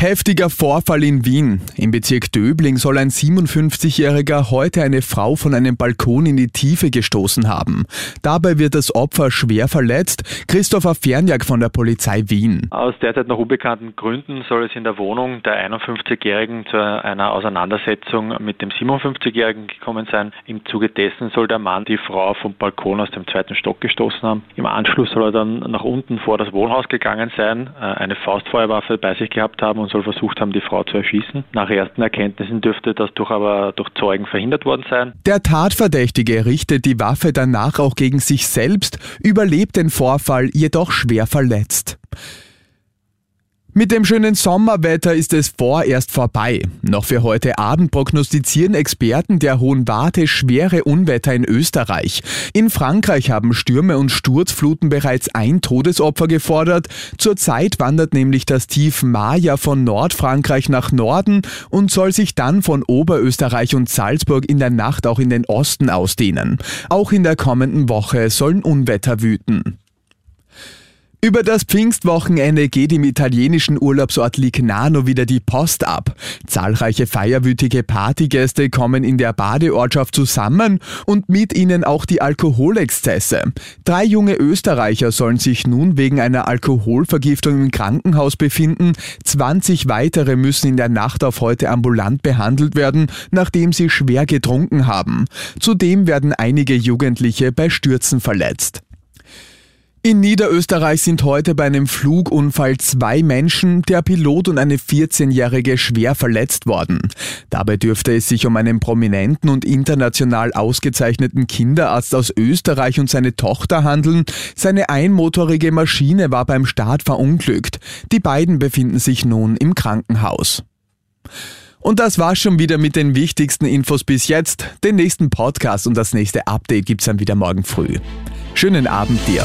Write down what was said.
Heftiger Vorfall in Wien. Im Bezirk Döbling soll ein 57-Jähriger heute eine Frau von einem Balkon in die Tiefe gestoßen haben. Dabei wird das Opfer schwer verletzt. Christopher Fernjag von der Polizei Wien. Aus derzeit noch unbekannten Gründen soll es in der Wohnung der 51-Jährigen zu einer Auseinandersetzung mit dem 57-Jährigen gekommen sein. Im Zuge dessen soll der Mann die Frau vom Balkon aus dem zweiten Stock gestoßen haben. Im Anschluss soll er dann nach unten vor das Wohnhaus gegangen sein, äh, eine Faustfeuerwaffe bei sich gehabt haben und soll versucht haben, die Frau zu erschießen. Nach ersten Erkenntnissen dürfte das durch aber durch Zeugen verhindert worden sein. Der Tatverdächtige richtet die Waffe danach auch gegen sich selbst, überlebt den Vorfall jedoch schwer verletzt. Mit dem schönen Sommerwetter ist es vorerst vorbei. Noch für heute Abend prognostizieren Experten der Hohen Warte schwere Unwetter in Österreich. In Frankreich haben Stürme und Sturzfluten bereits ein Todesopfer gefordert. Zurzeit wandert nämlich das Tief Maya von Nordfrankreich nach Norden und soll sich dann von Oberösterreich und Salzburg in der Nacht auch in den Osten ausdehnen. Auch in der kommenden Woche sollen Unwetter wüten. Über das Pfingstwochenende geht im italienischen Urlaubsort Lignano wieder die Post ab. Zahlreiche feierwütige Partygäste kommen in der Badeortschaft zusammen und mit ihnen auch die Alkoholexzesse. Drei junge Österreicher sollen sich nun wegen einer Alkoholvergiftung im Krankenhaus befinden. 20 weitere müssen in der Nacht auf heute ambulant behandelt werden, nachdem sie schwer getrunken haben. Zudem werden einige Jugendliche bei Stürzen verletzt. In Niederösterreich sind heute bei einem Flugunfall zwei Menschen, der Pilot und eine 14-Jährige, schwer verletzt worden. Dabei dürfte es sich um einen prominenten und international ausgezeichneten Kinderarzt aus Österreich und seine Tochter handeln. Seine einmotorige Maschine war beim Start verunglückt. Die beiden befinden sich nun im Krankenhaus. Und das war's schon wieder mit den wichtigsten Infos bis jetzt. Den nächsten Podcast und das nächste Update gibt's dann wieder morgen früh. Schönen Abend dir.